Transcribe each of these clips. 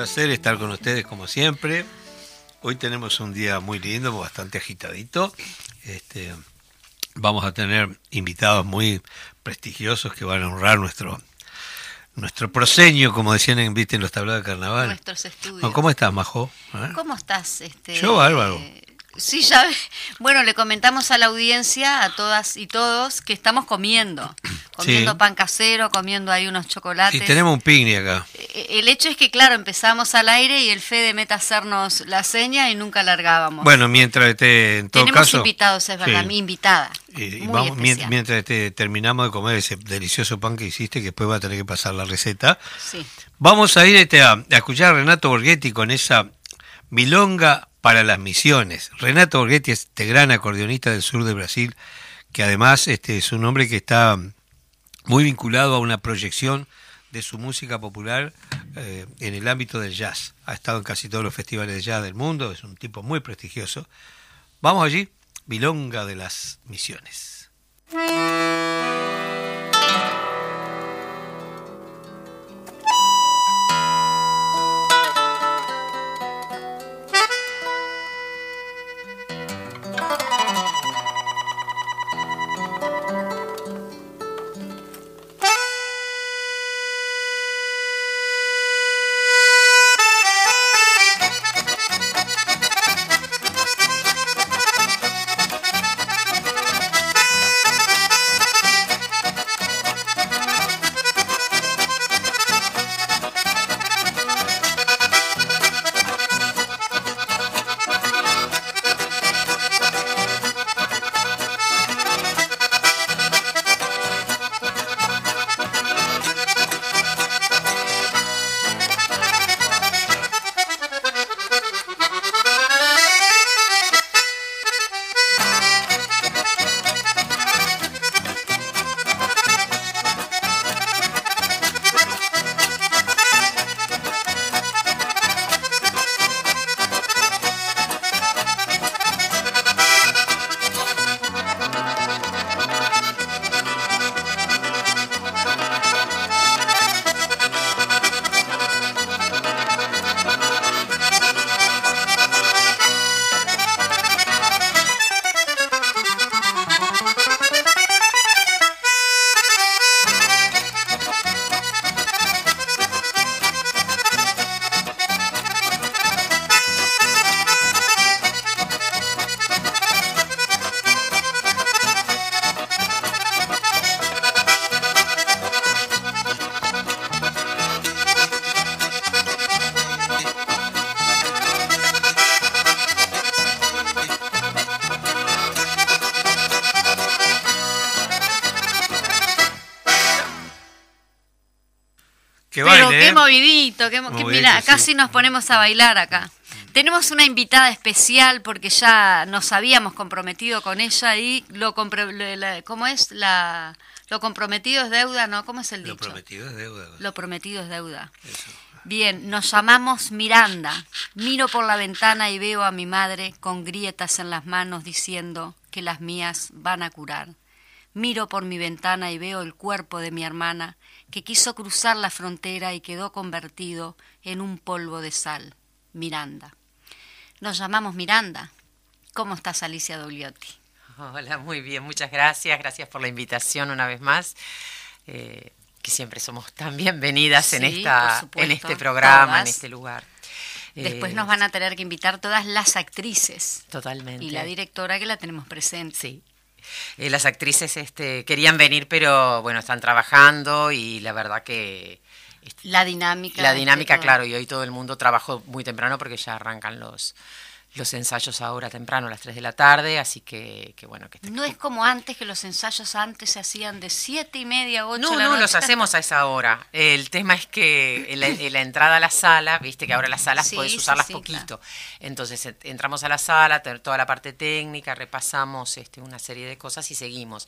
Placer estar con ustedes como siempre. Hoy tenemos un día muy lindo, bastante agitadito. Este, vamos a tener invitados muy prestigiosos que van a honrar nuestro nuestro proseño, como decían en, ¿viste, en los tablados de carnaval. Nuestros estudios. ¿Cómo estás, Majo? ¿Eh? ¿Cómo estás? Este, Yo, bárbaro. eh, Sí, ya. Bueno, le comentamos a la audiencia, a todas y todos, que estamos comiendo. Comiendo Sí. pan casero, comiendo ahí unos chocolates. Y tenemos un picnic acá. Eh, El hecho es que, claro, empezamos al aire y el Fede meta a hacernos la seña y nunca largábamos. Bueno, mientras esté, en todo Tenemos caso... invitados, es verdad, Sí. mi invitada. Y- vamos, mientras este, terminamos de comer ese delicioso pan que hiciste, que después va a tener que pasar la receta, Sí. vamos a ir este, a, a escuchar a Renato Borghetti con esa milonga para las misiones. Renato Borghetti es este gran acordeonista del sur de Brasil, que además este, es un hombre que está muy vinculado a una proyección de su música popular eh, en el ámbito del jazz. Ha estado en casi todos los festivales de jazz del mundo, es un tipo muy prestigioso. Vamos allí, Milonga de las Misiones. Que Pero baile, qué ¿eh? movidito, qué, mira, sí. casi nos ponemos a bailar acá. Tenemos una invitada especial porque ya nos habíamos comprometido con ella y lo la- ¿cómo es? La, lo comprometido es deuda, ¿no? ¿Cómo es el Lo dicho? prometido es deuda. Lo prometido es deuda. Eso. Bien, nos llamamos Miranda. Miro por la ventana y veo a mi madre con grietas en las manos diciendo que las mías van a curar. Miro por mi ventana y veo el cuerpo de mi hermana que quiso cruzar la frontera y quedó convertido en un polvo de sal. Miranda. Nos llamamos Miranda. ¿Cómo estás, Alicia Dogliotti? Hola, muy bien, muchas gracias. Gracias por la invitación una vez más. eh, que siempre somos tan bienvenidas en, esta, supuesto, en este programa, en este lugar. Después Eh, nos van a tener que invitar todas las actrices Totalmente. y la directora que la tenemos presente. Sí. Eh, las actrices este, querían venir, pero bueno, están trabajando y la verdad que La dinámica. La dinámica, claro, y hoy todo el mundo trabajó muy temprano porque ya arrancan los, los ensayos ahora temprano, a las 3 de la tarde, así que, que bueno. Que no es como antes, que los ensayos antes se hacían de 7 y media, 8 No, no, los hacemos a esa hora. El tema es que en la, entrada a la sala, viste que ahora las salas puedes usarlas poquito. Entonces entramos a la sala, toda la parte técnica, repasamos este, una serie de cosas y seguimos.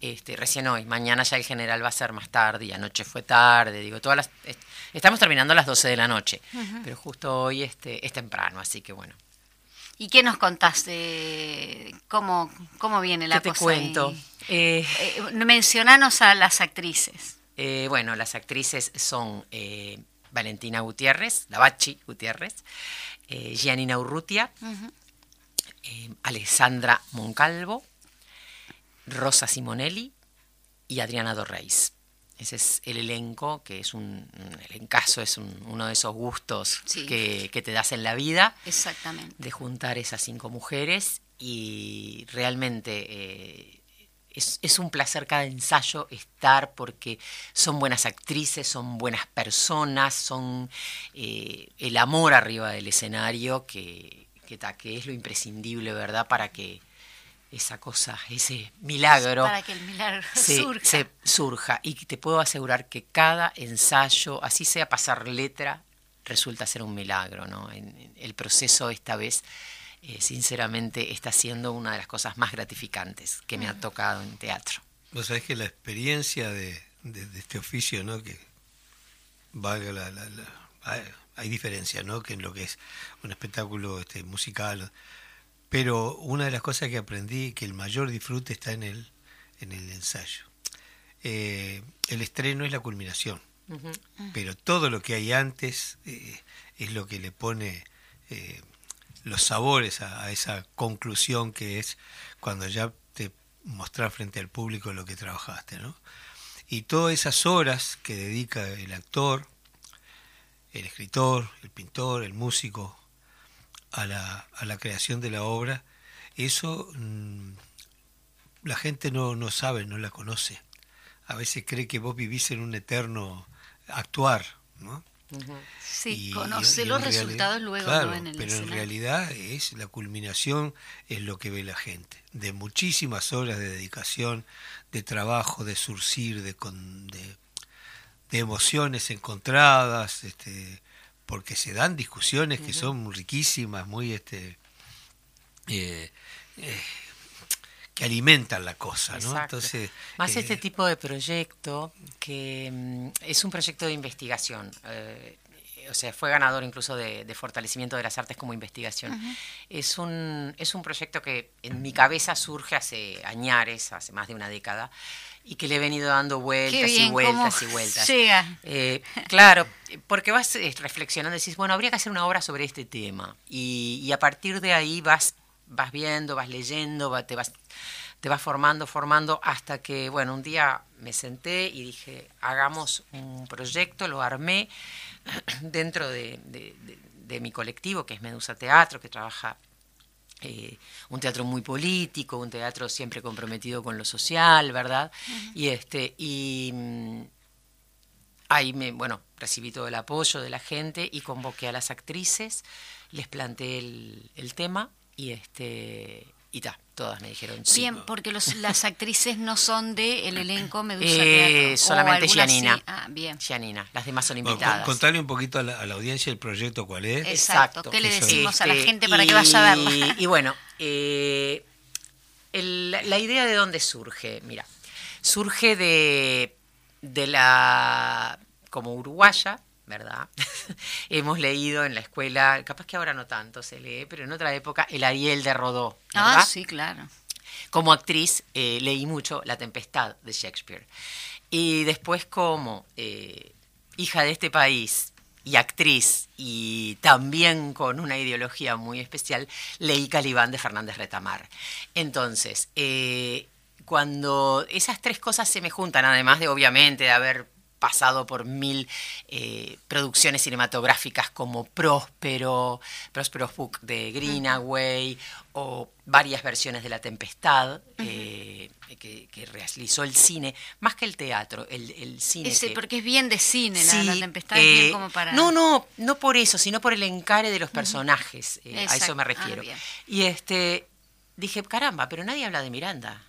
Este, recién hoy, mañana ya el general va a ser más tarde y anoche fue tarde, digo, todas las... Estamos terminando a las 12 de la noche, pero justo hoy este, es temprano, así que bueno. ¿Y qué nos contaste? ¿Cómo, cómo viene la ¿Qué cosa? Te cuento. Eh, eh, mencionanos a las actrices. Eh, bueno, las actrices son Valentina Gutiérrez, Lavachi Gutiérrez, Gianina Urrutia, Alessandra Moncalvo, Rosa Simonelli y Adriana Dorreis. Ese es el elenco, que es un, el encaso es uno de esos gustos que, te das en la vida. Exactamente. De juntar esas cinco mujeres y realmente eh, es, un placer cada ensayo estar porque son buenas actrices, son buenas personas, son eh, el amor arriba del escenario que, que, que es lo imprescindible, ¿verdad? Para que esa cosa, ese milagro. Para que el milagro surja. Se surja. Y te puedo asegurar que cada ensayo, así sea pasar letra, resulta ser un milagro. ¿no? el proceso esta vez, eh, sinceramente, está siendo una de las cosas más gratificantes que me ha tocado en teatro. Vos sabés que la experiencia de, este oficio, ¿no? que valga la, hay, hay, diferencia, ¿no? que en lo que es un espectáculo este, musical pero una de las cosas que aprendí, que el mayor disfrute está en el, en el ensayo. Eh, el estreno es la culminación, pero todo lo que hay antes eh, es lo que le pone eh, los sabores a, esa conclusión que es cuando ya te mostras frente al público lo que trabajaste. ¿no? Y todas esas horas que dedica el actor, el escritor, el pintor, el músico, a la, a la creación de la obra, eso mm, la gente no, no sabe, no la conoce. A veces cree que vos vivís en un eterno actuar, ¿no? Sí, conoce los resultados luego en el pero en realidad es la culminación es lo que ve la gente de muchísimas horas de dedicación de trabajo de surcir de, de, de emociones encontradas este, porque se dan discusiones que son riquísimas, muy este eh, eh, que alimentan la cosa, ¿no? Entonces, más este eh, tipo de proyecto que mm, es un proyecto de investigación. o sea, fue ganador incluso de, fortalecimiento de las artes como investigación. es, un, es un proyecto que en mi cabeza surge hace añares, hace más de una década, y que le he venido dando vueltas y vueltas y vueltas. Eh, claro, porque vas eh, reflexionando y decís, bueno, habría que hacer una obra sobre este tema. Y, a partir de ahí vas, vas viendo, vas leyendo, te vas te vas formando, formando, hasta que, bueno, un día me senté y dije, hagamos un proyecto, lo armé dentro de, de mi colectivo, que es Medusa Teatro, que trabaja eh, un teatro muy político, un teatro siempre comprometido con lo social, ¿verdad? Y este, y mm, ahí me, bueno, recibí todo el apoyo de la gente y convoqué a las actrices, les planteé el, el tema y este y ta, todas me dijeron sí. Bien, porque los, las actrices no son del el elenco Medusa eh, Solamente Gianina. Ah, bien. Gianina, las demás son invitadas. contarle un poquito a la, audiencia el proyecto cuál es. Exacto, ¿qué le decimos a la este, gente para que vaya a verla? Y bueno, eh, la idea de dónde surge, mira, surge de, de la, como uruguaya, ¿verdad? Hemos leído en la escuela, capaz que ahora no tanto se lee, pero en otra época, el Ariel de Rodó. Ah, sí, claro. Como actriz eh, leí mucho La Tempestad de Shakespeare. Y después como eh, hija de este país y actriz y también con una ideología muy especial, leí Calibán de Fernández Retamar. Entonces, eh, cuando esas tres cosas se me juntan, además de obviamente de haber pasado por mil eh, producciones cinematográficas como Próspero, Próspero's Book de Greenaway, o varias versiones de La Tempestad, eh, que, realizó el cine, más que el teatro, el, cine. porque es bien de cine, la, Tempestad es bien como para... No, no, no por eso, sino por el encare de los personajes, a eso me ah, refiero. y este dije, caramba, pero nadie habla de Miranda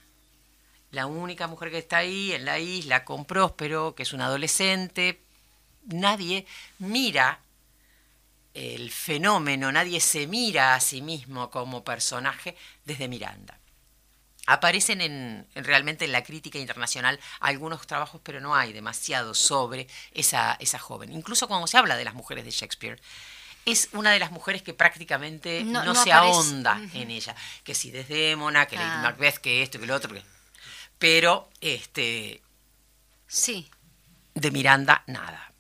la única mujer que está ahí en la isla con Próspero, que es un adolescente, nadie mira el fenómeno, nadie se mira a sí mismo como personaje desde Miranda. Aparecen en, realmente en la crítica internacional algunos trabajos, pero no hay demasiado sobre esa, esa joven. Incluso cuando se habla de las mujeres de Shakespeare, es una de las mujeres que prácticamente no, se ahonda en ella. Que si Desdémona, que Lady ah. Macbeth, que esto, que lo otro. Que pero este sí de Miranda nada.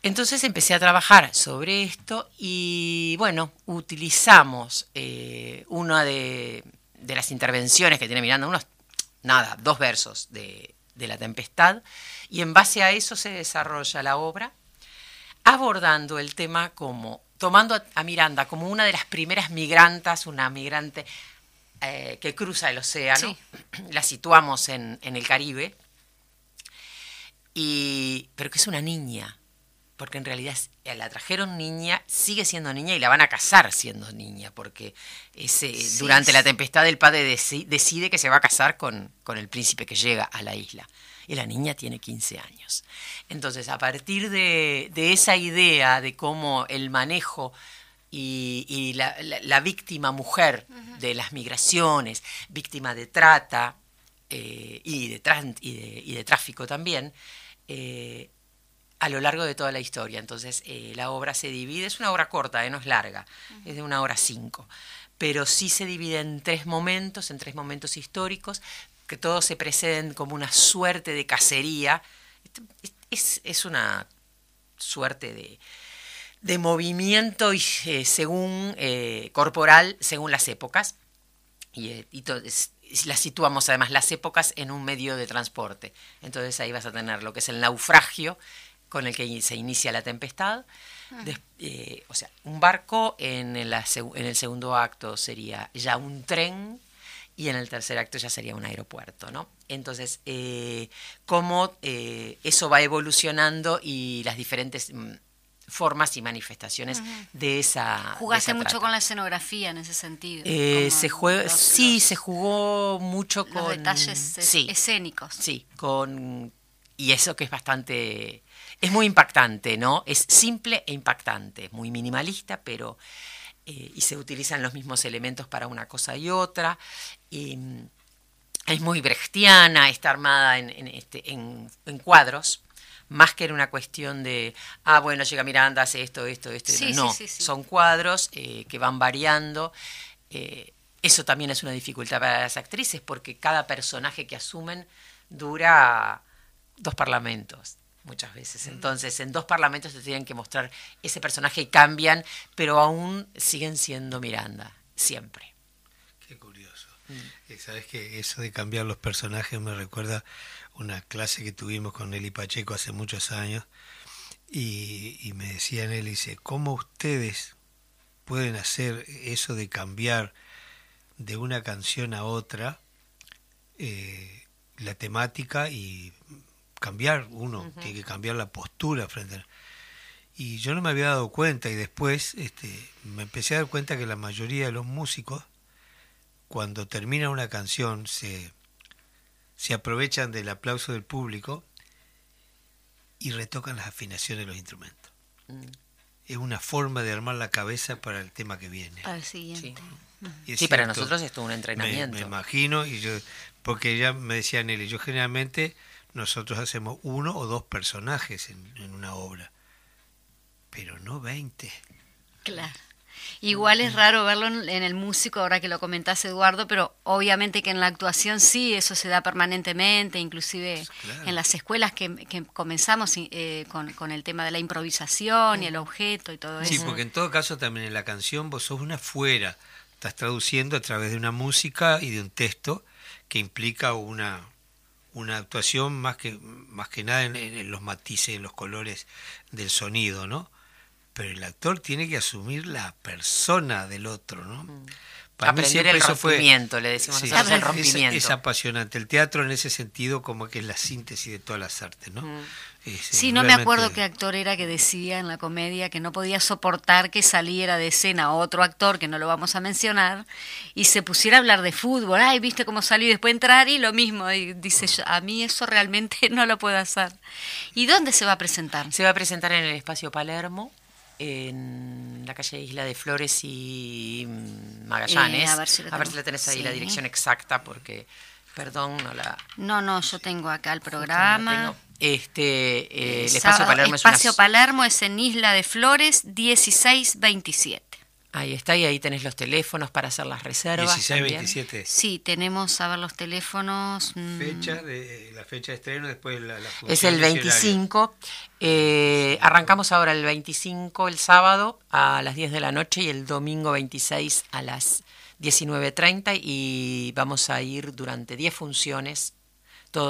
Entonces empecé a trabajar sobre esto y bueno, utilizamos eh, una de, las intervenciones que tiene Miranda, unos, nada, dos versos de, de La Tempestad, y en base a eso se desarrolla la obra, abordando el tema como, tomando a Miranda como una de las primeras migrantas, una migrante eh, que cruza el océano, la situamos en, el Caribe, y, pero que es una niña, porque en realidad eh, la trajeron niña, sigue siendo niña y la van a casar siendo niña, porque ese, durante la tempestad el padre decide que se va a casar con, con el príncipe que llega a la isla. Y la niña tiene 15 años. Entonces, a partir de, de, esa idea de cómo el manejo y, la, víctima mujer de las migraciones, víctima de trata eh, y, de y, de, tráfico también, eh, a lo largo de toda la historia. Entonces eh, la obra se divide, es una obra corta, no es larga, es de una hora cinco, pero sí se divide en tres momentos, en tres momentos históricos, que todos se preceden como una suerte de cacería. es una suerte de, de movimiento y, eh, según eh, corporal según las épocas. Y, eh, y las situamos además las épocas en un medio de transporte. Entonces ahí vas a tener lo que es el naufragio con el que se inicia la tempestad. Ah. o sea, un barco en el, en el segundo acto sería ya un tren y en el tercer acto ya sería un aeropuerto, ¿no? Entonces, cómo eso va evolucionando y las diferentes mm, formas y manifestaciones de esa. Jugaste mucho con la escenografía en ese sentido. Eh, se juega, sí, se jugó mucho con detalles escénicos. Sí, con y eso que es bastante, es muy impactante, ¿no? Es simple e impactante, muy minimalista, pero eh, y se utilizan los mismos elementos para una cosa y otra. es muy brechtiana, está armada en, este, en cuadros más que era una cuestión de, ah, bueno, llega Miranda, hace esto, esto, esto. no, son cuadros eh, que van variando. Eh, eso también es una dificultad para las actrices porque cada personaje que asumen dura dos parlamentos muchas veces. Entonces, en dos parlamentos te tienen que mostrar ese personaje y cambian, pero aún siguen siendo Miranda, siempre. Mm. Sabes que eso de cambiar los personajes me recuerda una clase que tuvimos con Eli Pacheco hace muchos años y, me decía él, dice, ¿cómo ustedes pueden hacer eso de cambiar de una canción a otra eh, la temática y cambiar uno, tiene que cambiar la postura frente a... Y yo no me había dado cuenta y después este, me empecé a dar cuenta que la mayoría de los músicos, cuando termina una canción, se se aprovechan del aplauso del público y retocan las afinaciones de los instrumentos. Mm. Es una forma de armar la cabeza para el tema que viene. Al siguiente. Sí, para nosotros es todo un entrenamiento. Me, imagino, y yo, porque ya me decía Nelly, yo generalmente nosotros hacemos uno o dos personajes en, en una obra, pero no veinte. Claro. Igual es raro verlo en, el músico, ahora que lo comentás Eduardo, pero obviamente que en la actuación sí, eso se da permanentemente, inclusive en las escuelas que, comenzamos eh, con, el tema de la improvisación y el objeto y todo eso. Sí, porque en todo caso también en la canción vos sos una fuera, estás traduciendo a través de una música y de un texto que implica una, una actuación más que, más que nada en, los matices, en los colores del sonido, ¿no? Pero el actor tiene que asumir la persona del otro, ¿no? Mm. Para Aprender el rompimiento, le decimos nosotros, el rompimiento. Es, apasionante. El teatro en ese sentido como que es la síntesis de todas las artes, ¿no? Mm. sí, no me acuerdo qué actor era que decía en la comedia que no podía soportar que saliera de escena otro actor, que no lo vamos a mencionar, y se pusiera a hablar de fútbol. Ay, viste cómo salió y después entrar y lo mismo. Y dice, a mí eso realmente no lo puedo hacer. ¿Y dónde se va a presentar? Se va a presentar en el Espacio Palermo en la calle Isla de Flores y Magallanes. Eh, a ver si, la tenés ahí la dirección exacta porque, perdón, no la... No, no, yo tengo acá el programa. Este, eh, el Espacio Palermo Espacio Palermo es en Isla de Flores 1627. Ahí está, y ahí tenés los teléfonos para hacer las reservas. 16, 27. Sí, tenemos, a ver, los teléfonos. Mm. Fecha de, la fecha de estreno, después la, Es el 25. Eh, arrancamos ahora el 25, el sábado, a las 10 de la noche, y el domingo 26 a las 19.30, y vamos a ir durante 10 funciones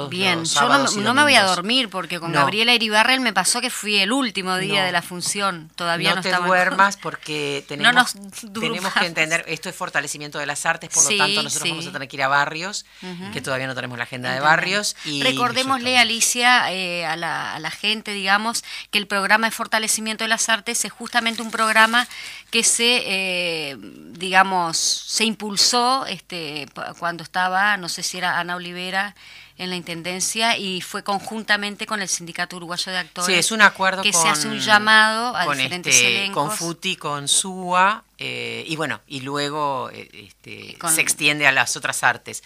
Bien, yo no, me voy a dormir porque con Gabriela Iribarrel me pasó que fui el último día de la función. Todavía no, no te duermas porque tenemos, tenemos que entender, esto es fortalecimiento de las artes, por lo tanto nosotros vamos a tener que ir a barrios, que todavía no tenemos la agenda de barrios. Y Recordémosle, Alicia, eh, a, la, a la gente, digamos, que el programa de fortalecimiento de las artes es justamente un programa que se, eh, digamos, se impulsó este, cuando estaba, no sé si era Ana Olivera, en la Intendencia y fue conjuntamente con el Sindicato Uruguayo de Actores. Sí, es un acuerdo que se hace un llamado a diferentes este, elencos. Con FUTI, con SUA, eh, y bueno, y luego eh, este, se extiende a las otras artes.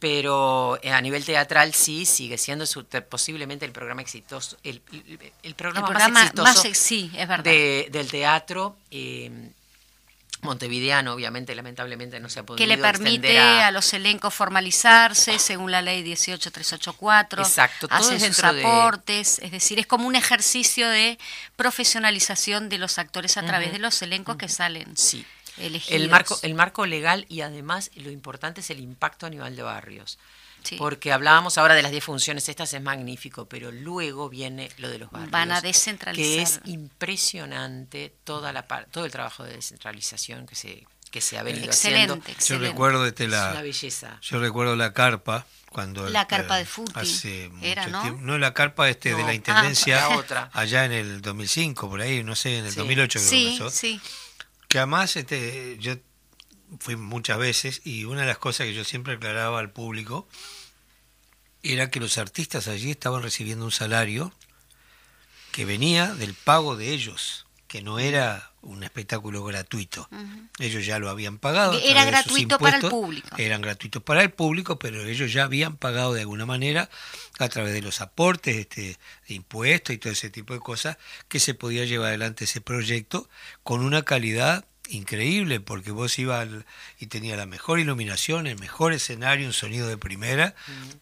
Pero eh, a nivel teatral sí sigue siendo posiblemente el programa exitoso, el, programa, más exitoso sí, es verdad. del teatro. Montevideano, obviamente, lamentablemente no se ha podido. Que le permite a... los elencos formalizarse según la ley 18384. Exacto, hacen sus aportes, es decir, es como un ejercicio de profesionalización de los actores a través de los elencos que salen. Sí. El marco, el marco legal y además lo importante es el impacto a nivel de barrios. Porque hablábamos ahora de las 10 funciones, estas es magnífico, pero luego viene lo de los barrios. Van a descentralizar. Que es impresionante toda la todo el trabajo de descentralización que se, que se ha venido excelente, haciendo. Excelente. Yo recuerdo este la, una belleza. Yo recuerdo la carpa cuando la carpa de Futi era, ¿no? no la carpa este de la intendencia otra. allá en el 2005 por ahí, no sé, en el 2008 creo sí, que Sí. Que además este yo fui muchas veces y una de las cosas que yo siempre aclaraba al público era que los artistas allí estaban recibiendo un salario que venía del pago de ellos, que no era un espectáculo gratuito. Ellos ya lo habían pagado. Era gratuito para el público. Eran gratuitos para el público, pero ellos ya habían pagado de alguna manera a través de los aportes este, de impuestos y todo ese tipo de cosas que se podía llevar adelante ese proyecto con una calidad increíble porque vos ibas y tenías la mejor iluminación, el mejor escenario, un sonido de primera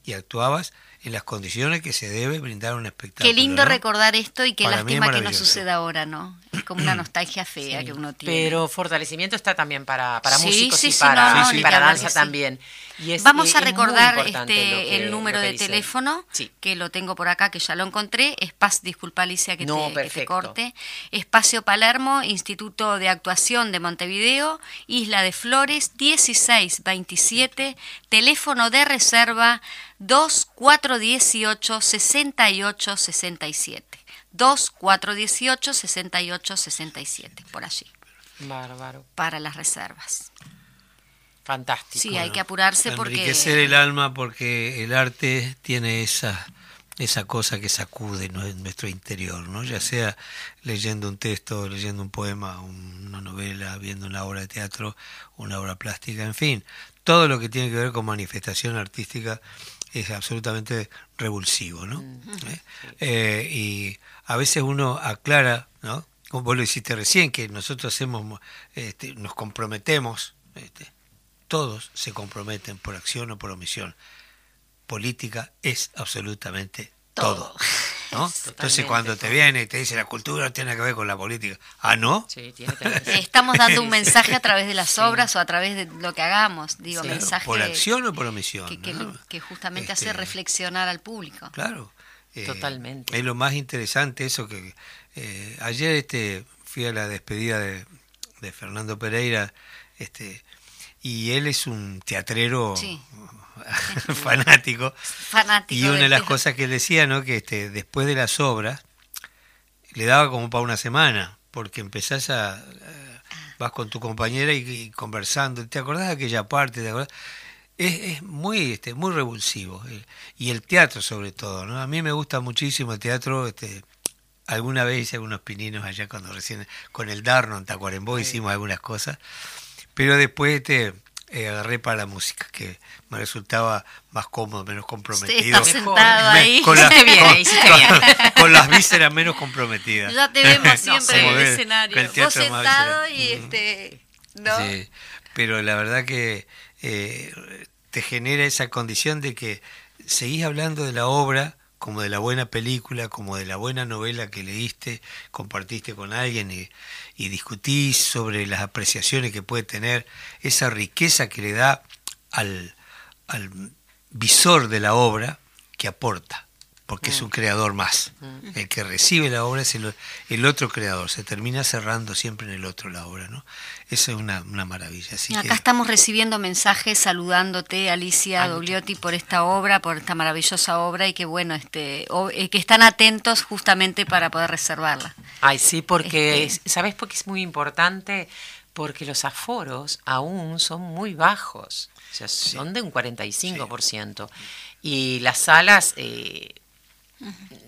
y actuabas en las condiciones que se debe brindar un espectáculo. Qué lindo recordar esto y qué lástima que no suceda ahora, ¿no? Es como una nostalgia fea que uno tiene. Pero fortalecimiento está también para, para músicos y para, para danza también. Vamos a recordar este el número de teléfono, que lo tengo por acá, que ya lo encontré. Espacio, disculpa Alicia que, te, corte. Espacio Palermo, Instituto de Actuación de Montevideo, Isla de Flores, 1627, teléfono de reserva 2418 6867. 2418 6867, por allí. Bárbaro. Para las reservas. Fantástico. Sí, hay que apurarse porque... Enriquecer el alma porque el arte tiene esa, esa cosa que sacude en nuestro interior, ¿no? Ya sea leyendo un texto, leyendo un poema, una novela, viendo una obra de teatro, una obra plástica, en fin, todo lo que tiene que ver con manifestación artística es absolutamente revulsivo, ¿no? ¿Eh? Eh, y a veces uno aclara, ¿no? Como vos lo hiciste recién, que nosotros hacemos, este, nos comprometemos, este, todos se comprometen por acción o por omisión. Política es absolutamente todo. ¿No? Entonces cuando te viene y te dice la cultura tiene que ver con la política, ah, ¿no? Sí, tiene que ver. Estamos dando un mensaje a través de las obras o a través de lo que hagamos, digo, Sí. mensaje Por acción o por omisión. que, que- ¿no? que justamente Este, hace reflexionar al público. Claro. Eh, Totalmente. Es lo más interesante eso que eh, ayer este fui a la despedida de, de Fernando Pereira este y él es un teatrero Sí. fanático. Fanático. y una de las teatro. cosas que él decía no que este después de las obras le daba como para una semana porque empezás a vas con tu compañera y, y conversando. Te acordás de aquella parte te acordás? es, es muy este muy revulsivo. Y el teatro sobre todo no a mí me gusta muchísimo el teatro este alguna vez hice algunos pininos allá cuando recién con el Darno en Tacuarembó hicimos algunas cosas. Pero después este eh, agarré para la música que me resultaba más cómodo menos comprometido Está sentado Me- ahí. con, la- bien, con- con- las vísceras menos comprometidas Ya te vemos siempre en el escenario. el Vos sentado y este. ¿No? Sí, pero la verdad que eh, te genera esa condición de que seguís hablando de la obra como de la buena película, como de la buena novela que leíste, compartiste con alguien y, discutís sobre las apreciaciones que puede tener, esa riqueza que le da al, al visor de la obra que aporta, porque es un creador más. El que recibe la obra es el, el otro creador, se termina cerrando siempre en el otro la obra, ¿no? Eso es una, una maravilla. Así Acá que, estamos recibiendo mensajes saludándote, Alicia Ay, Dogliotti, por esta obra, por esta maravillosa obra y que bueno, este, o- eh, que están atentos justamente para poder reservarla. Ay, sí, porque, Este- ¿sabes por qué es muy importante? Porque los aforos aún son muy bajos, o sea, son de un 45%. Y las salas eh,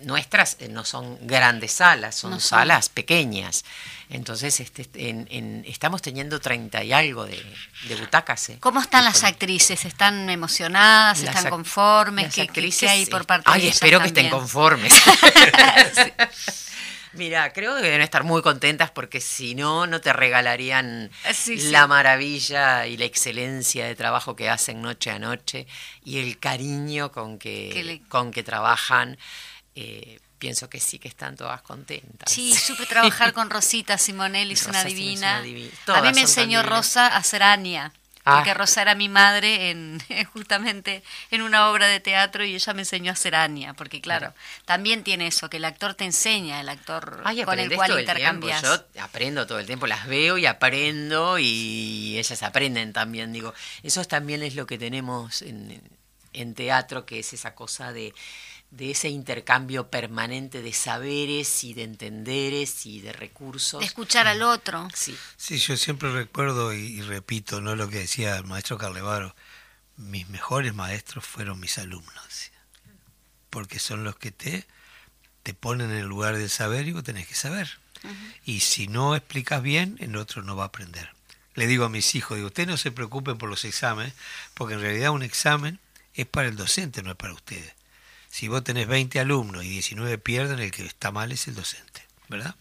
nuestras eh, no son grandes salas, son No son. salas pequeñas. Entonces este, en- en- estamos teniendo 30 y algo de, de butacas. eh. ¿Cómo están las actrices? ¿Están emocionadas? Las ¿Están conformes? las ¿Qué, actrices, hay por parte Ay, de ellas espero que estén conformes. Mira, creo que deben estar muy contentas porque si no, no te regalarían Sí, sí. la maravilla y la excelencia de trabajo que hacen noche a noche y el cariño con que, Que le- con que trabajan. Eh, pienso que sí que están todas contentas. Sí, supe trabajar con Rosita Simonelli, es una divina. una divi- A mí me enseñó. Rosa a ser Ania, Ah. porque Rosa era mi madre en justamente en una obra de teatro y ella me enseñó a ser Ania, porque claro, también tiene eso, que el actor te enseña, el actor Ay, con el cual el intercambias. Yo aprendo todo el tiempo, las veo y aprendo y ellas aprenden también. Digo, eso también es lo que tenemos en, en teatro, que es esa cosa de, de ese intercambio permanente de saberes y de entenderes y de recursos. de escuchar al otro. Sí, sí, yo siempre recuerdo y, y repito no lo que decía el maestro Carlevaro, mis mejores maestros fueron mis alumnos, porque son los que te, te ponen en el lugar del saber y vos tenés que saber. Y si no explicas bien, el otro no va a aprender. Le digo a mis hijos, digo, ustedes no se preocupen por los exámenes, porque en realidad un examen es para el docente, no es para ustedes. Si vos tenés 20 alumnos y 19 pierden, el que está mal es el docente, ¿verdad?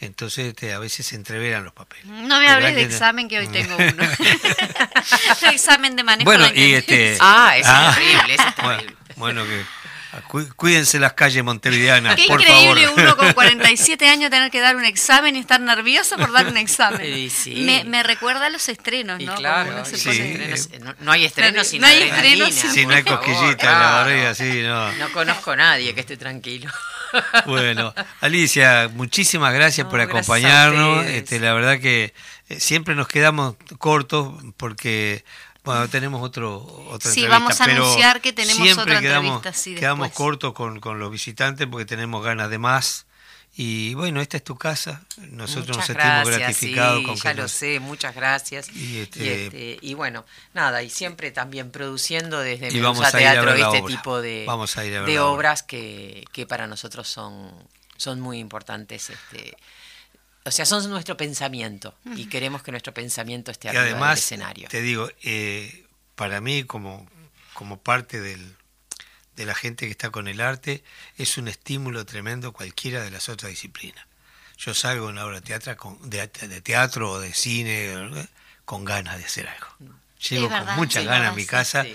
Entonces este, a veces se entreveran los papeles. No me ¿Verdad hables de que no? examen que hoy tengo uno. El examen de manejo Bueno, y este... Ah, es terrible, eso es bueno, terrible. bueno, que ah, cuídense las calles montevideanas, Qué por increíble favor. uno con 47 años tener que dar un examen y estar nervioso por dar un examen. Sí. me, me recuerda a los estrenos, Y ¿no? Como claro, uno se y sí. los pone- estrenos- no, no hay estrenos sin No hay estrenos Si no hay cosquillitas en la barriga, sí, no. No conozco a nadie que esté tranquilo. Bueno, Alicia, muchísimas gracias No, por acompañarnos. Este, la verdad que eh, siempre nos quedamos cortos porque bueno, tenemos otro otra Sí, entrevista, vamos a pero anunciar que tenemos siempre otra quedamos, entrevista, sí, quedamos cortos con, con los visitantes porque tenemos ganas de más. Y bueno, esta es tu casa. Nosotros nos Muchas sentimos gracias, gratificados sí, con ya que lo nos- sé, muchas gracias. Y Y, este- este, y bueno, nada, y siempre también produciendo desde Y vamos a ir a Teatro ver este obra. tipo de, Vamos a ir a ver de la obra. obras que, que para nosotros son, son muy importantes. Este, o sea, son nuestro pensamiento y queremos que nuestro pensamiento esté Y arriba del además, escenario. te digo, eh, para mí como, como parte del, de la gente que está con el arte, es un estímulo tremendo cualquiera de las otras disciplinas. Yo salgo en una obra de teatro, con, de, de teatro o de cine con ganas de hacer algo. Llego con muchas ganas a mi casa.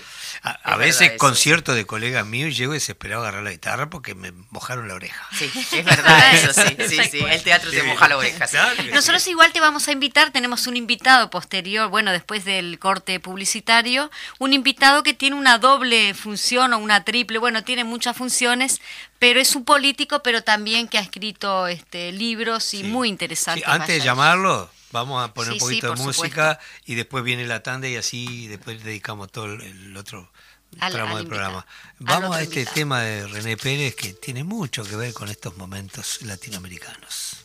A, veces concierto de colegas míos y llego desesperado a agarrar la guitarra porque me mojaron la oreja. Sí, es verdad eso, sí, sí, sí. El teatro te moja la oreja. Nosotros igual te vamos a invitar, tenemos un invitado posterior, bueno, después del corte publicitario, un invitado que tiene una doble función o una triple, bueno, tiene muchas funciones, pero es un político, pero también que ha escrito este, libros y muy interesantes. antes de llamarlo, vamos a poner un poquito de música y después viene la tanda y así después dedicamos todo el otro tramo del programa. Vamos a este tema de René Pérez que tiene mucho que ver con estos momentos latinoamericanos.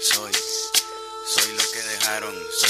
Soy, soy lo que dejaron, soy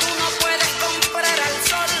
comprar al sol.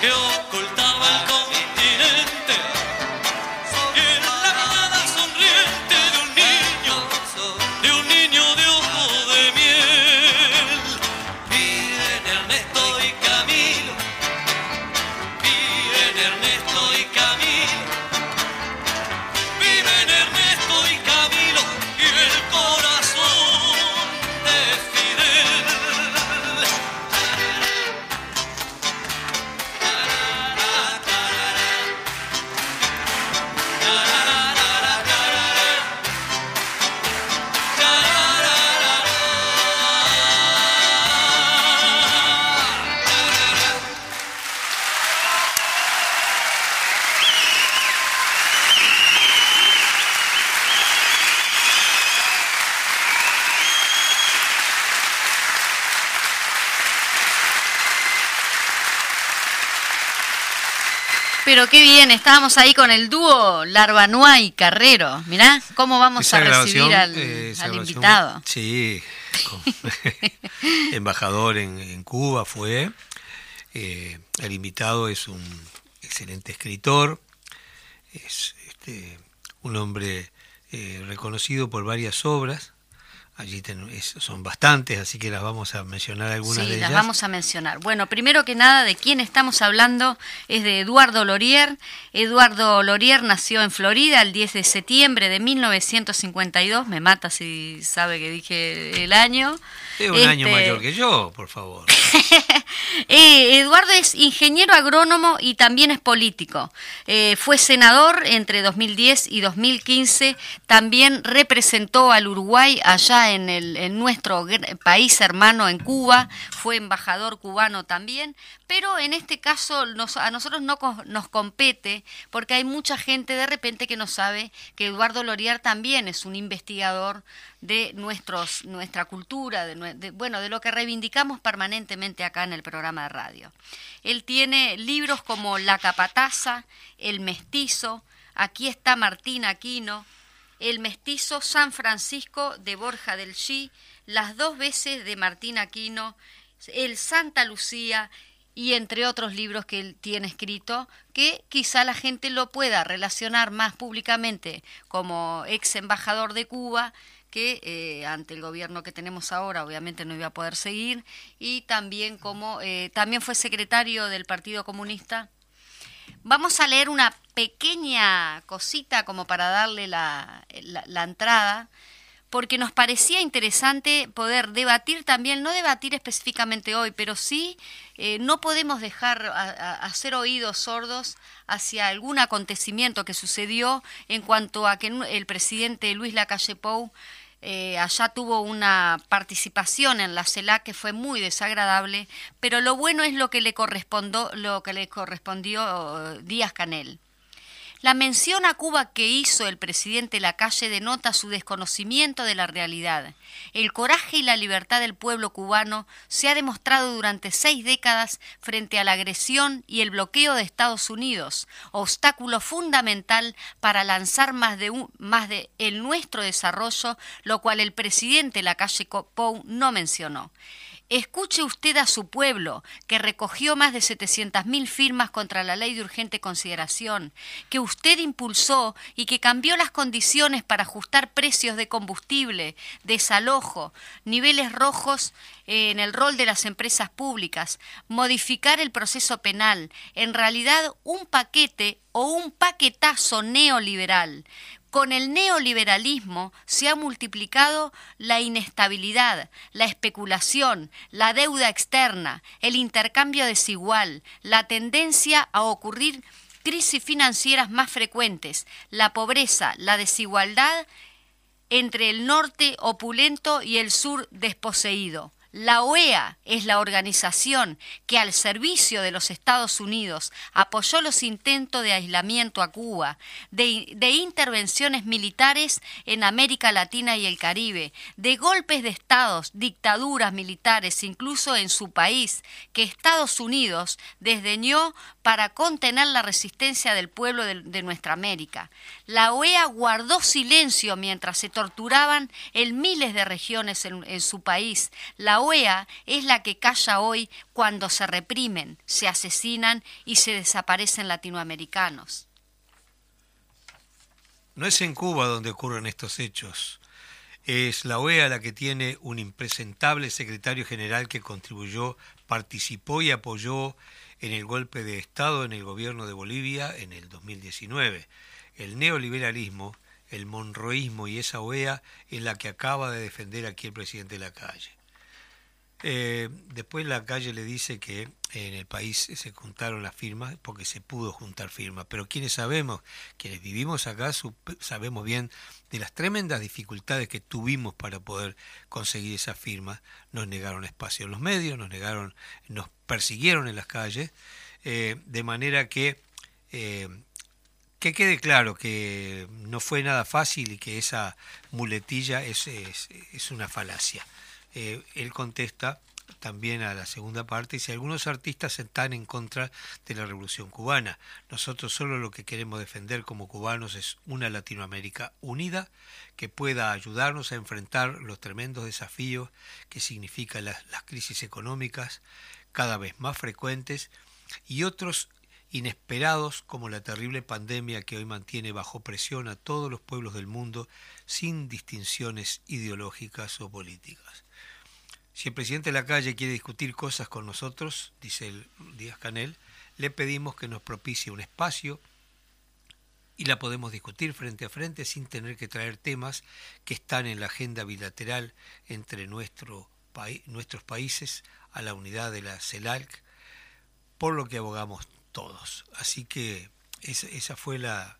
que Qué bien, estábamos ahí con el dúo Larbanua y Carrero. Mirá cómo vamos Esa a recibir al, eh, al invitado. Sí, embajador en, en Cuba fue. Eh, el invitado es un excelente escritor, es este, un hombre eh, reconocido por varias obras. Allí ten- es- son bastantes, así que las vamos a mencionar algunas Sí, de las ellas. vamos a mencionar. Bueno, primero que nada, de quién estamos hablando es de Eduardo Lorier. Eduardo Lorier nació en Florida el 10 de septiembre de 1952. Me mata si sabe que dije el año. Es un año Este, mayor que yo, por favor. Eh, Eduardo es ingeniero agrónomo y también es político. Eh, fue senador entre 2010 y 2015. También representó al Uruguay allá en, el, en nuestro país hermano, en Cuba. Fue embajador cubano también. Pero en este caso a nosotros no nos compete porque hay mucha gente de repente que no sabe que Eduardo Loriar también es un investigador de nuestra cultura, de- bueno, de lo que reivindicamos permanentemente acá en el programa de radio. Él tiene libros como La Capataza, El Mestizo, Aquí está Martín Aquino, El Mestizo San Francisco de Borja del G, Las dos veces de Martín Aquino, El Santa Lucía y entre otros libros que él tiene escrito, que quizá la gente lo pueda relacionar más públicamente como ex embajador de Cuba que eh, ante el gobierno que tenemos ahora obviamente no iba a poder seguir y también como eh, también fue secretario del Partido Comunista. Vamos a leer una pequeña cosita como para darle la, entrada porque nos parecía interesante poder debatir también, no debatir específicamente hoy, pero sí eh, no podemos dejar hacer oídos sordos hacia algún acontecimiento que sucedió en cuanto a que el presidente Luis Lacalle Pou eh, allá tuvo una participación en la CELAC que fue muy desagradable, pero lo bueno es lo que le correspondió, lo que le correspondió eh, Díaz Canel. La mención a Cuba que hizo el presidente Lacalle denota su desconocimiento de la realidad. El coraje y la libertad del pueblo cubano se ha demostrado durante seis décadas frente a la agresión y el bloqueo de Estados Unidos, obstáculo fundamental para lanzar más de, un- más de el nuestro desarrollo, lo cual el presidente Lacalle Pou no mencionó. Escuche usted a su pueblo, que recogió más de 700.000 firmas contra la ley de urgente consideración, que usted impulsó y que cambió las condiciones para ajustar precios de combustible, desalojo, niveles rojos eh, en el rol de las empresas públicas, modificar el proceso penal, en realidad un paquete o un paquetazo neoliberal. Con el neoliberalismo se ha multiplicado la inestabilidad, la especulación, la deuda externa, el intercambio desigual, la tendencia a ocurrir crisis financieras más frecuentes, la pobreza, la desigualdad entre el norte opulento y el sur desposeído. La OEA es la organización que al servicio de los Estados Unidos apoyó los intentos de aislamiento a Cuba, de, intervenciones militares en América Latina y el Caribe, de golpes de estados, dictaduras militares, incluso en su país, que Estados Unidos desdeñó para contener la resistencia del pueblo de, nuestra América. La OEA guardó silencio mientras se torturaban en miles de regiones en, su país. OEA es la que calla hoy cuando se reprimen, se asesinan y se desaparecen latinoamericanos. No es en Cuba donde ocurren estos hechos. Es la OEA la que tiene un impresentable secretario general que contribuyó, participó y apoyó en el golpe de Estado en el gobierno de Bolivia en el 2019. El neoliberalismo, el monroísmo y esa OEA es la que acaba de defender aquí el presidente de la calle. Eh, después la calle le dice que en el país se juntaron las firmas porque se pudo juntar firmas, pero quienes sabemos, quienes vivimos acá, sabemos bien de las tremendas dificultades que tuvimos para poder conseguir esas firmas. Nos negaron espacio en los medios, nos negaron, nos persiguieron en las calles, eh, de manera que eh, que quede claro que no fue nada fácil y que esa muletilla es, es una falacia. Eh, él contesta también a la segunda parte si algunos artistas están en contra de la revolución cubana. Nosotros solo lo que queremos defender como cubanos es una Latinoamérica unida que pueda ayudarnos a enfrentar los tremendos desafíos que significan las, las crisis económicas cada vez más frecuentes y otros inesperados como la terrible pandemia que hoy mantiene bajo presión a todos los pueblos del mundo sin distinciones ideológicas o políticas. Si el presidente de la calle quiere discutir cosas con nosotros, dice el Díaz Canel, le pedimos que nos propicie un espacio y la podemos discutir frente a frente sin tener que traer temas que están en la agenda bilateral entre nuestros países a la unidad de la CELAC, por lo que abogamos todos. Así que esa, fue la,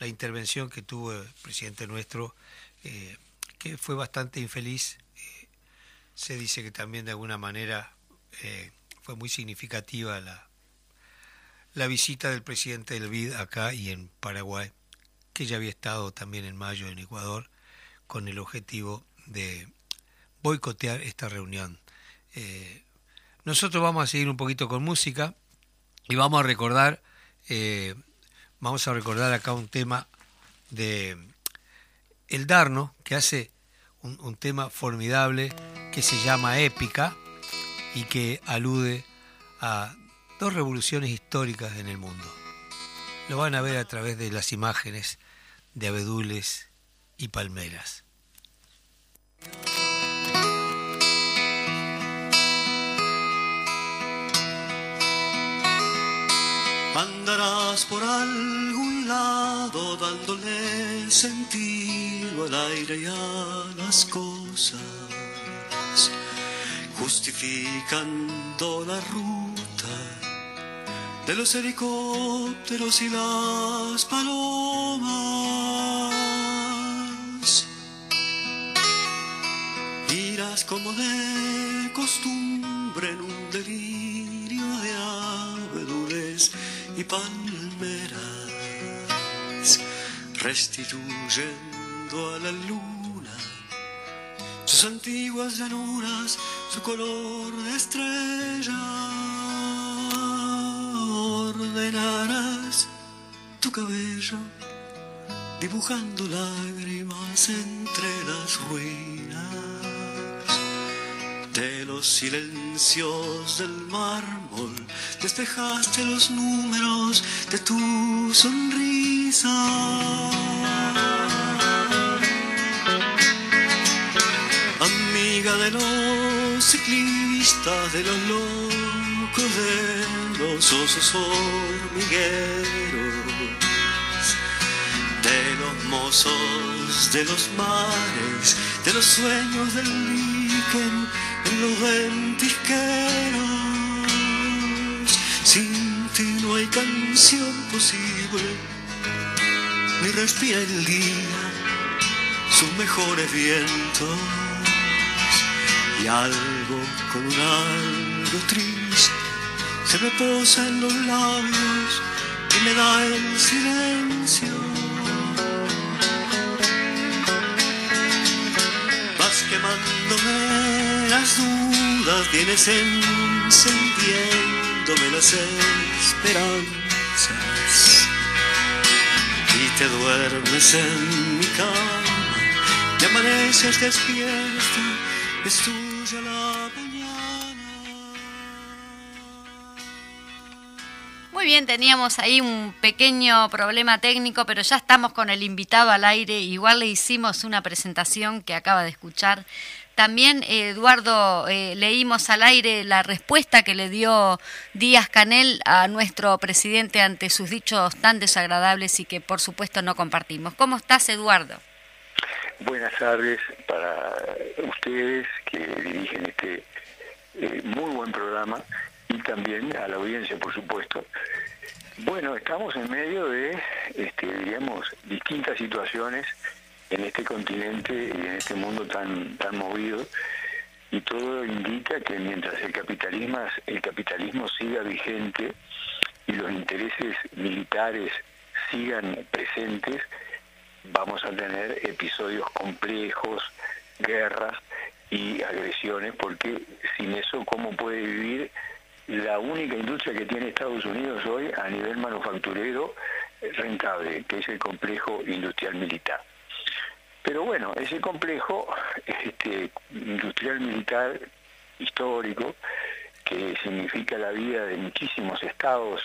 la intervención que tuvo el presidente nuestro, eh, que fue bastante infeliz. Se dice que también de alguna manera eh, fue muy significativa la, la visita del presidente del BID acá y en Paraguay, que ya había estado también en mayo en Ecuador, con el objetivo de boicotear esta reunión. Eh, nosotros vamos a seguir un poquito con música y vamos a recordar, eh, vamos a recordar acá un tema de El Darno, que hace un, tema formidable que se llama Épica y que alude a dos revoluciones históricas en el mundo. Lo van a ver a través de las imágenes de abedules y palmeras. Andarás por algún dándole sentido al aire y a las cosas, justificando la ruta de los helicópteros y las palomas. Irás como de costumbre en un delirio de abedules y palmeras, restituyendo a la luna sus antiguas llanuras, su color de estrella. Ordenarás tu cabello, dibujando lágrimas entre las ruinas de los silencios del mármol, despejaste los números de tu sonrisa. Amiga de los ciclistas, de los locos, de los osos hormigueros, de los mozos, de los mares, de los sueños del en los ventisqueros. Sin ti no hay canción posible, ni respira el día sus mejores vientos. Y algo con un algo triste se me posa en los labios y me da el silencio. Quemándome las dudas, vienes encendiéndome las esperanzas. Y te duermes en mi cama, y amaneces despierta, es Muy bien, teníamos ahí un pequeño problema técnico, pero ya estamos con el invitado al aire. Igual le hicimos una presentación que acaba de escuchar. También, eh, Eduardo, eh, leímos al aire la respuesta que le dio Díaz Canel a nuestro presidente ante sus dichos tan desagradables y que por supuesto no compartimos. ¿Cómo estás, Eduardo? Buenas tardes para ustedes que dirigen este eh, muy buen programa y también a la audiencia, por supuesto. Bueno, estamos en medio de, este, diríamos, distintas situaciones en este continente y en este mundo tan, tan movido y todo indica que mientras el capitalismo, el capitalismo siga vigente y los intereses militares sigan presentes, vamos a tener episodios complejos, guerras y agresiones, porque sin eso, ¿cómo puede vivir la única industria que tiene Estados Unidos hoy a nivel manufacturero rentable, que es el complejo industrial militar? Pero bueno, ese complejo este, industrial militar histórico, que significa la vida de muchísimos estados,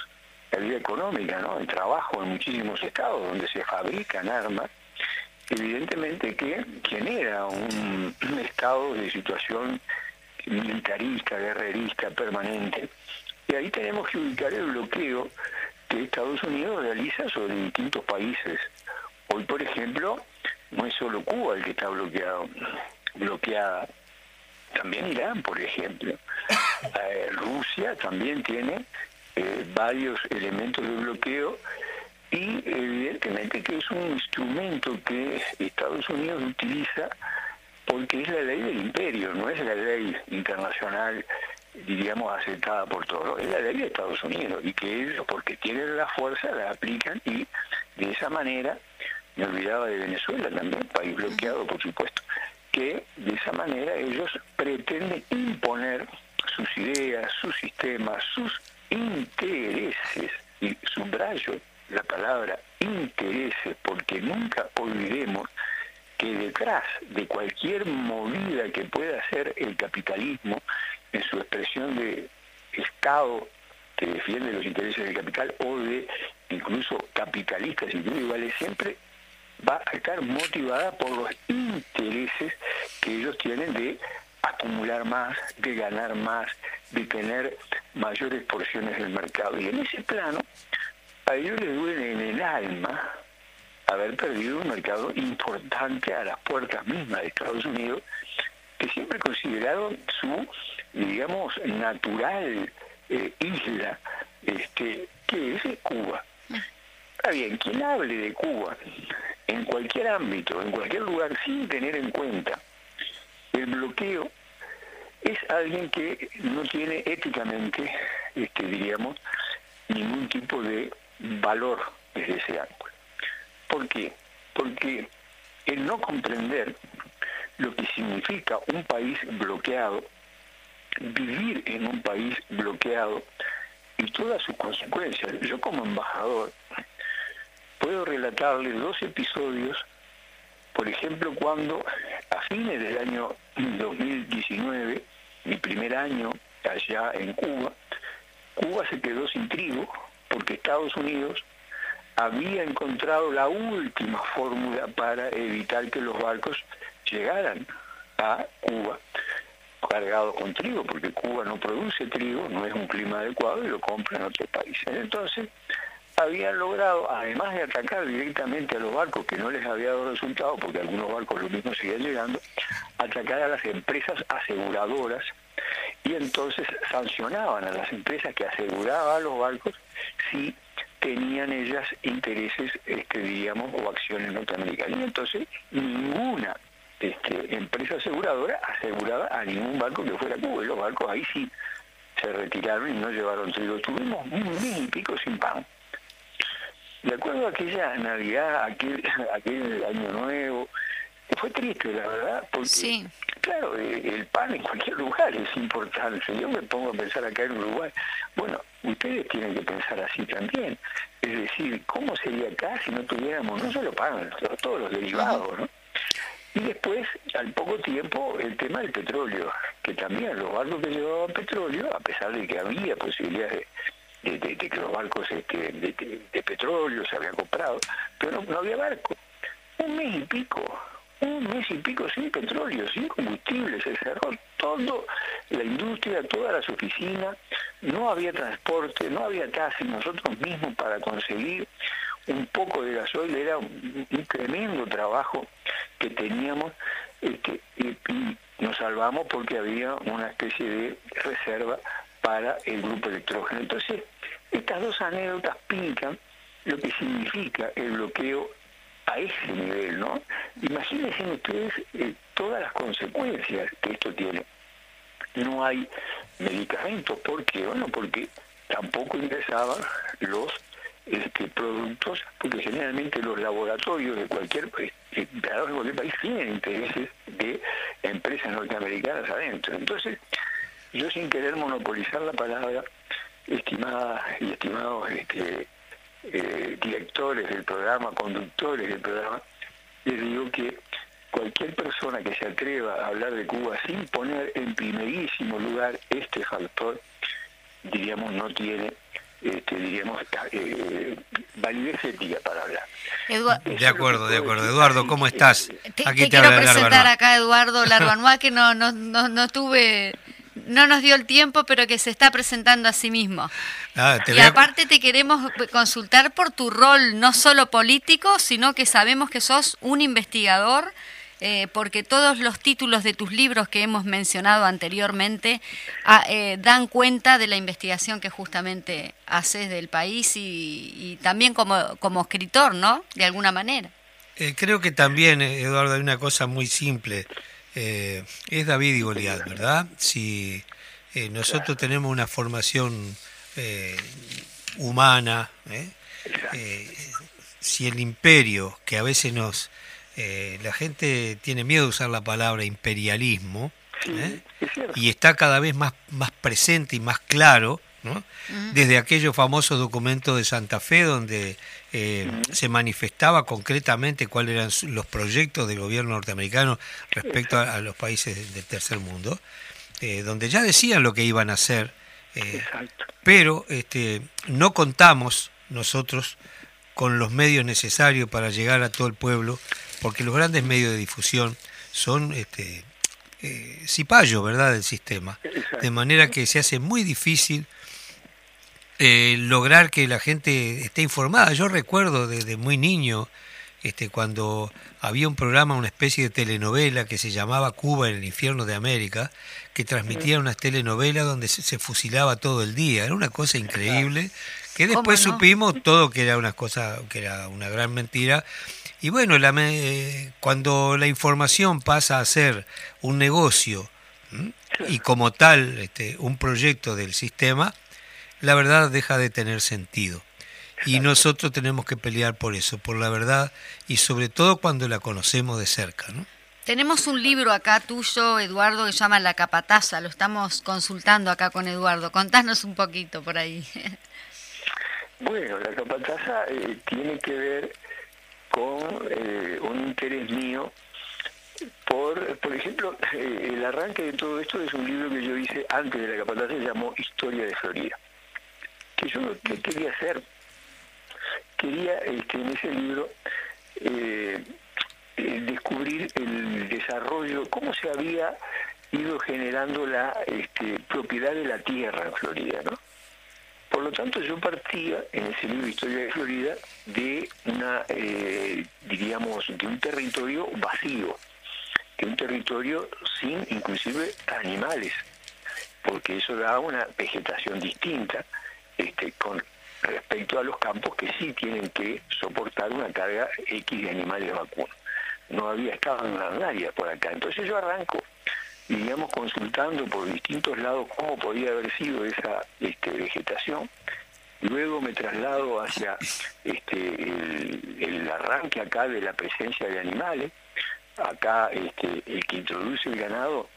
la vida económica, ¿no? el trabajo en muchísimos estados donde se fabrican armas, evidentemente que genera un, un estado de situación militarista, guerrerista, permanente. Y ahí tenemos que ubicar el bloqueo que Estados Unidos realiza sobre distintos países. Hoy, por ejemplo, no es solo Cuba el que está bloqueado, bloqueada, también Irán, por ejemplo. Eh, Rusia también tiene eh, varios elementos de bloqueo y evidentemente que es un instrumento que Estados Unidos utiliza porque es la ley del imperio, no es la ley internacional, diríamos, aceptada por todos, es la ley de Estados Unidos y que ellos, porque tienen la fuerza, la aplican y de esa manera, me olvidaba de Venezuela también, país bloqueado, por supuesto, que de esa manera ellos pretenden imponer sus ideas, sus sistemas, sus intereses, y subrayo la palabra intereses, porque nunca olvidemos que detrás de cualquier movida que pueda hacer el capitalismo en su expresión de Estado que defiende los intereses del capital o de incluso capitalistas individuales, siempre va a estar motivada por los intereses que ellos tienen de acumular más, de ganar más, de tener mayores porciones del mercado. Y en ese plano, a ellos les duele en el alma haber perdido un mercado importante a las puertas mismas de Estados Unidos, que siempre consideraron su, digamos, natural eh, isla, este, que es Cuba. Está bien, quien hable de Cuba en cualquier ámbito, en cualquier lugar, sin tener en cuenta el bloqueo, es alguien que no tiene éticamente, este, diríamos, ningún tipo de valor desde ese ángulo. ¿Por qué? Porque el no comprender lo que significa un país bloqueado, vivir en un país bloqueado y todas sus consecuencias. Yo como embajador puedo relatarle dos episodios, por ejemplo, cuando a fines del año 2019, mi primer año allá en Cuba, Cuba se quedó sin trigo porque Estados Unidos había encontrado la última fórmula para evitar que los barcos llegaran a Cuba cargados con trigo, porque Cuba no produce trigo, no es un clima adecuado y lo compra en otros países. Entonces, habían logrado, además de atacar directamente a los barcos, que no les había dado resultado, porque algunos barcos lo mismo seguían llegando, atacar a las empresas aseguradoras y entonces sancionaban a las empresas que aseguraban a los barcos si tenían ellas intereses, este, diríamos, o acciones norteamericanas. Y entonces ninguna este, empresa aseguradora aseguraba a ningún barco que fuera Cuba. Y los barcos ahí sí se retiraron y no llevaron trigo. Tuvimos un mes y pico sin pan. De acuerdo a aquella Navidad, aquel, aquel Año Nuevo, fue triste, la verdad, porque, claro, eh, el pan en cualquier lugar es importante. Yo me pongo a pensar acá en Uruguay, bueno, ustedes tienen que pensar así también. Es decir, ¿cómo sería acá si no tuviéramos no solo pan, todos los derivados, ¿no? Y después, al poco tiempo, el tema del petróleo, que también los barcos que llevaban petróleo, a pesar de que había posibilidades de, que los barcos este, de, petróleo se habían comprado, pero no, había barco. Un mes y pico, un mes y pico sin petróleo, sin combustible, se cerró todo la industria, todas las oficinas, no había transporte, no había casi nosotros mismos para conseguir un poco de gasoil, era un, tremendo trabajo que teníamos este, y, nos salvamos porque había una especie de reserva para el grupo electrógeno. Entonces, estas dos anécdotas pintan lo que significa el bloqueo a ese nivel, ¿no? Imagínense ustedes eh, todas las consecuencias que esto tiene. No hay medicamentos, ¿por qué? Bueno, porque tampoco ingresaban los este, productos, porque generalmente los laboratorios de cualquier, eh, de cualquier país tienen intereses de empresas norteamericanas adentro. Entonces, yo sin querer monopolizar la palabra, estimadas y estimados este, eh, directores del programa, conductores del programa, les digo que cualquier persona que se atreva a hablar de Cuba sin poner en primerísimo lugar este factor, diríamos, no tiene este, diríamos, eh, validez ética para hablar. de acuerdo, de acuerdo. Eduardo, ¿cómo estás? Te, Aquí te, quiero presentar acá Eduardo Larvanois, que no, no, no, no tuve no nos dio el tiempo, pero que se está presentando a sí mismo. Ah, y aparte te queremos consultar por tu rol, no solo político, sino que sabemos que sos un investigador, eh, porque todos los títulos de tus libros que hemos mencionado anteriormente ah, eh, dan cuenta de la investigación que justamente haces del país y, también como, como escritor, ¿no? De alguna manera. Eh, creo que también, Eduardo, hay una cosa muy simple. Eh, es David y Goliat, ¿verdad? Si eh, nosotros tenemos una formación eh, humana, si el imperio, que a veces nos... la gente tiene miedo de usar la palabra imperialismo, y está cada vez más, más presente y más claro, desde aquellos famosos documentos de Santa Fe donde eh, se manifestaba concretamente cuáles eran los proyectos del gobierno norteamericano respecto a, los países del tercer mundo, eh, donde ya decían lo que iban a hacer, eh, pero este, no contamos nosotros con los medios necesarios para llegar a todo el pueblo, porque los grandes medios de difusión son este, cipayos, ¿verdad?, del sistema. De manera que se hace muy difícil eh, lograr que la gente esté informada. Yo recuerdo desde muy niño, este, cuando había un programa, una especie de telenovela que se llamaba Cuba en el infierno de América, que transmitía unas telenovelas donde se, se fusilaba todo el día. Era una cosa increíble, que después supimos todo que era una cosa, que era una gran mentira. Y bueno, la eh, cuando la información pasa a ser un negocio ¿m? y como tal este, un proyecto del sistema, la verdad deja de tener sentido. Y nosotros tenemos que pelear por eso, por la verdad y sobre todo cuando la conocemos de cerca. ¿no? Tenemos un libro acá tuyo, Eduardo, que se llama La Capataza. Lo estamos consultando acá con Eduardo. Contanos un poquito por ahí. Bueno, la capataza eh, tiene que ver con eh, un interés mío por, por ejemplo, eh, el arranque de todo esto es un libro que yo hice antes de la capataza, se llamó Historia de Florida. Que yo lo que quería hacer, quería este, en ese libro eh, eh, descubrir el desarrollo, cómo se había ido generando la este, propiedad de la tierra en Florida, ¿no? Por lo tanto, yo partía en ese libro Historia de Florida de una, eh, diríamos, de un territorio vacío, de un territorio sin inclusive animales, porque eso da una vegetación distinta este, con respecto a los campos que sí tienen que soportar una carga X de animales vacunos. No había estado en la por acá. Entonces yo arranco iríamos consultando por distintos lados cómo podía haber sido esa este, vegetación. Luego me traslado hacia este, el, arranque acá de la presencia de animales. Acá el que introduce el ganado,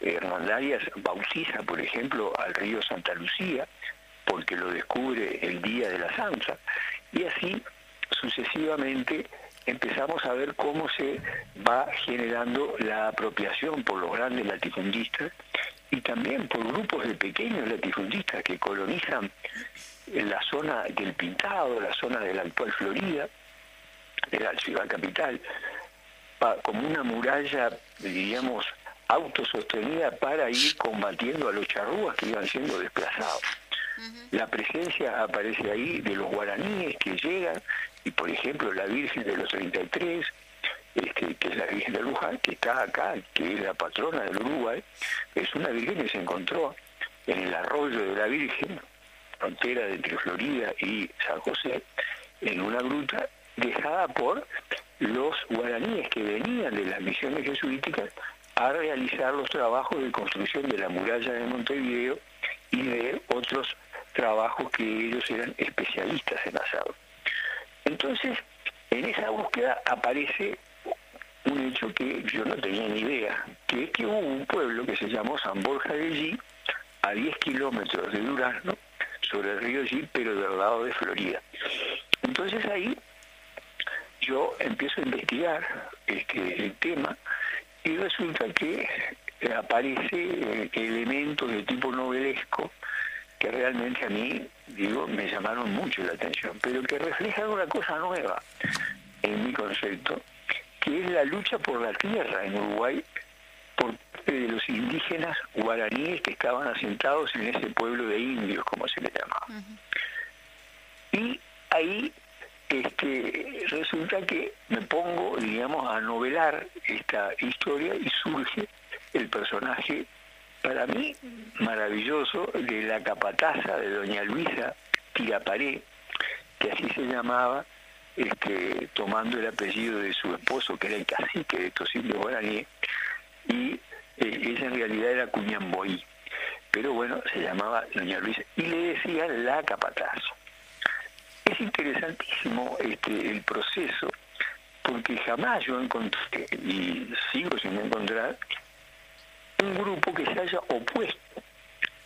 Hernán Arias, bautiza, por ejemplo, al río Santa Lucía, porque lo descubre el día de la Sanza. Y así sucesivamente empezamos a ver cómo se va generando la apropiación por los grandes latifundistas y también por grupos de pequeños latifundistas que colonizan la zona del Pintado, la zona de la actual Florida, de la ciudad capital, como una muralla, diríamos, autosostenida para ir combatiendo a los charrúas que iban siendo desplazados. La presencia aparece ahí de los guaraníes que llegan, y por ejemplo la Virgen de los 33, este, que es la Virgen de Luján, que está acá, que es la patrona del Uruguay, es una Virgen que se encontró en el arroyo de la Virgen, frontera entre Florida y San José, en una gruta dejada por los guaraníes que venían de las misiones jesuíticas a realizar los trabajos de construcción de la muralla de Montevideo y de otros trabajos que ellos eran especialistas en hacer. Entonces, en esa búsqueda aparece un hecho que yo no tenía ni idea, que es que hubo un pueblo que se llamó San Borja de Allí, a 10 kilómetros de Durazno, sobre el río Allí, pero del lado de Florida. Entonces ahí yo empiezo a investigar este, el tema y resulta que aparece eh, elementos de tipo novelesco que realmente a mí, digo, me llamaron mucho la atención, pero que reflejan una cosa nueva en mi concepto, que es la lucha por la tierra en Uruguay por parte de los indígenas guaraníes que estaban asentados en ese pueblo de indios, como se le llamaba. Y ahí este, resulta que me pongo, digamos, a novelar esta historia y surge el personaje, para mí, maravilloso, de la capataza de doña Luisa Tiraparé, que así se llamaba, este, tomando el apellido de su esposo, que era el cacique de estos indios guaraníes, y eh, ella en realidad era Cuñamboí, pero bueno, se llamaba doña Luisa, y le decían la capataza. Es interesantísimo este, el proceso, porque jamás yo encontré, y sigo sin encontrar, un grupo que se haya opuesto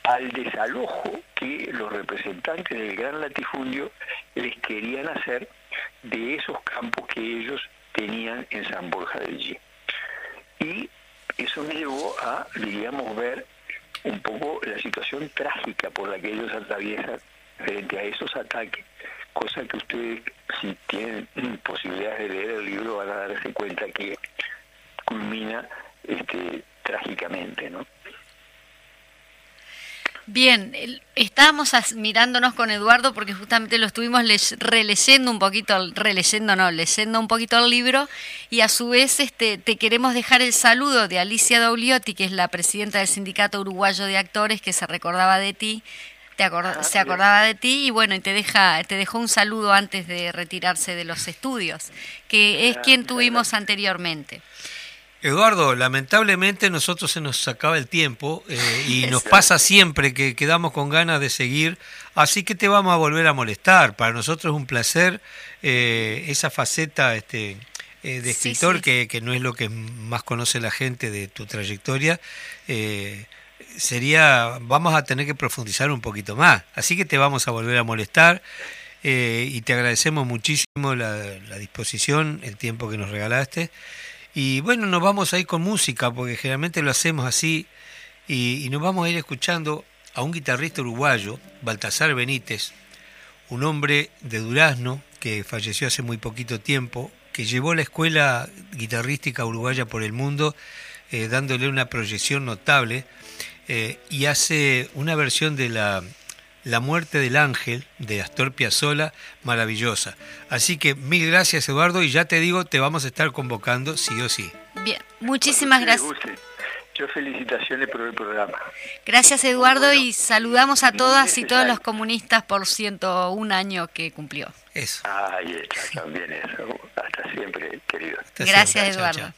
al desalojo que los representantes del gran latifundio les querían hacer de esos campos que ellos tenían en San Borja del Allí. Y eso me llevó a, diríamos, ver un poco la situación trágica por la que ellos atraviesan frente a esos ataques cosa que ustedes, si tienen posibilidades de leer el libro, van a darse cuenta que culmina este, trágicamente, ¿no? Bien, estábamos mirándonos con Eduardo porque justamente lo estuvimos releyendo un poquito, releyendo no, leyendo un poquito el libro y a su vez este, te queremos dejar el saludo de Alicia Daugliotti, que es la presidenta del Sindicato Uruguayo de Actores, que se recordaba de ti, te acorda- Ah, se acordaba de ti y bueno, y te deja, te dejó un saludo antes de retirarse de los estudios, que es Ah, quien tuvimos anteriormente. Eduardo, lamentablemente nosotros se nos acaba el tiempo eh, y nos pasa siempre que quedamos con ganas de seguir, así que te vamos a volver a molestar. Para nosotros es un placer eh, esa faceta este, eh, de escritor sí. Que, que no es lo que más conoce la gente de tu trayectoria. eh, sería, vamos a tener que profundizar un poquito más, así que te vamos a volver a molestar. y te agradecemos muchísimo la, la disposición, el tiempo que nos regalaste. Y bueno, nos vamos a ir con música, porque generalmente lo hacemos así, y, nos vamos a ir escuchando a un guitarrista uruguayo, Baltasar Benítez, un hombre de Durazno que falleció hace muy poquito tiempo, que llevó la escuela guitarrística uruguaya por el mundo, eh, dándole una proyección notable, eh, y hace una versión de la, la muerte del ángel de Astor Piazzolla maravillosa. Así que mil gracias Eduardo y ya te digo, te vamos a estar convocando sí o sí. Bien, muchísimas gracias. Yo felicitaciones por el programa. Gracias Eduardo y saludamos a todas y todos los comunistas por 101 años que cumplió. Eso. Está, también eso. Hasta siempre, querido. Hasta Gracias siempre. Eduardo. chao.